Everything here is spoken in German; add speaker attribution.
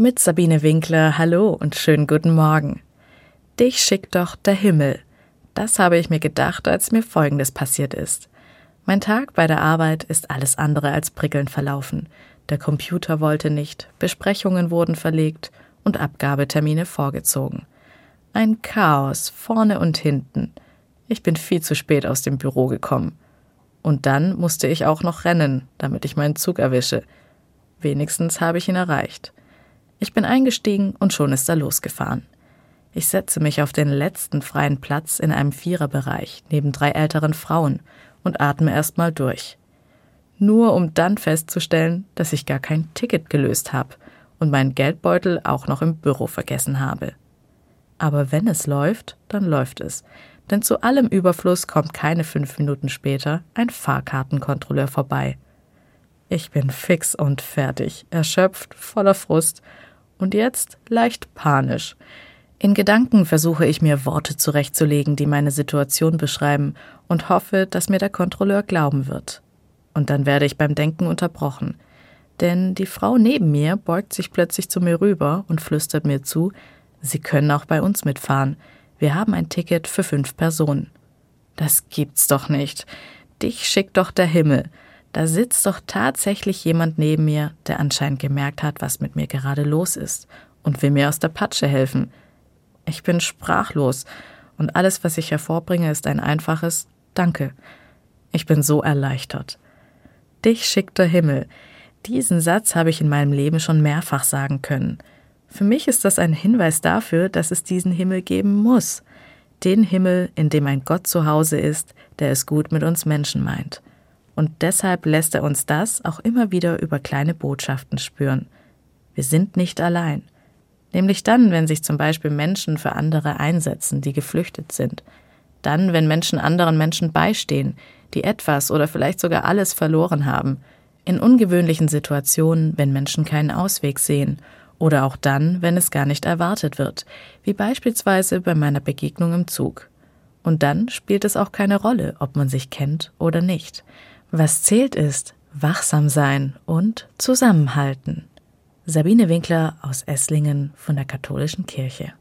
Speaker 1: Mit Sabine Winkler, hallo und schönen guten Morgen. Dich schickt doch der Himmel. Das habe ich mir gedacht, als mir Folgendes passiert ist. Mein Tag bei der Arbeit ist alles andere als prickelnd verlaufen. Der Computer wollte nicht, Besprechungen wurden verlegt und Abgabetermine vorgezogen. Ein Chaos vorne und hinten. Ich bin viel zu spät aus dem Büro gekommen. Und dann musste ich auch noch rennen, damit ich meinen Zug erwische. Wenigstens habe ich ihn erreicht. Ich bin eingestiegen und schon ist er losgefahren. Ich setze mich auf den letzten freien Platz in einem Viererbereich neben drei älteren Frauen und atme erstmal durch. Nur um dann festzustellen, dass ich gar kein Ticket gelöst habe und meinen Geldbeutel auch noch im Büro vergessen habe. Aber wenn es läuft, dann läuft es. Denn zu allem Überfluss kommt keine fünf Minuten später ein Fahrkartenkontrolleur vorbei. Ich bin fix und fertig, erschöpft, voller Frust und jetzt leicht panisch. In Gedanken versuche ich mir Worte zurechtzulegen, die meine Situation beschreiben, und hoffe, dass mir der Kontrolleur glauben wird. Und dann werde ich beim Denken unterbrochen. Denn die Frau neben mir beugt sich plötzlich zu mir rüber und flüstert mir zu, Sie können auch bei uns mitfahren. Wir haben ein Ticket für fünf Personen. Das gibt's doch nicht. Dich schickt doch der Himmel. Da sitzt doch tatsächlich jemand neben mir, der anscheinend gemerkt hat, was mit mir gerade los ist und will mir aus der Patsche helfen. Ich bin sprachlos und alles, was ich hervorbringe, ist ein einfaches Danke. Ich bin so erleichtert. Dich schickt der Himmel. Diesen Satz habe ich in meinem Leben schon mehrfach sagen können. Für mich ist das ein Hinweis dafür, dass es diesen Himmel geben muss. Den Himmel, in dem ein Gott zu Hause ist, der es gut mit uns Menschen meint und deshalb lässt er uns das auch immer wieder über kleine Botschaften spüren. Wir sind nicht allein. Nämlich dann, wenn sich zum Beispiel Menschen für andere einsetzen, die geflüchtet sind. Dann, wenn Menschen anderen Menschen beistehen, die etwas oder vielleicht sogar alles verloren haben. In ungewöhnlichen Situationen, wenn Menschen keinen Ausweg sehen. Oder auch dann, wenn es gar nicht erwartet wird, wie beispielsweise bei meiner Begegnung im Zug. Und dann spielt es auch keine Rolle, ob man sich kennt oder nicht. Was zählt ist wachsam sein und zusammenhalten. Sabine Winkler aus Esslingen von der Katholischen Kirche.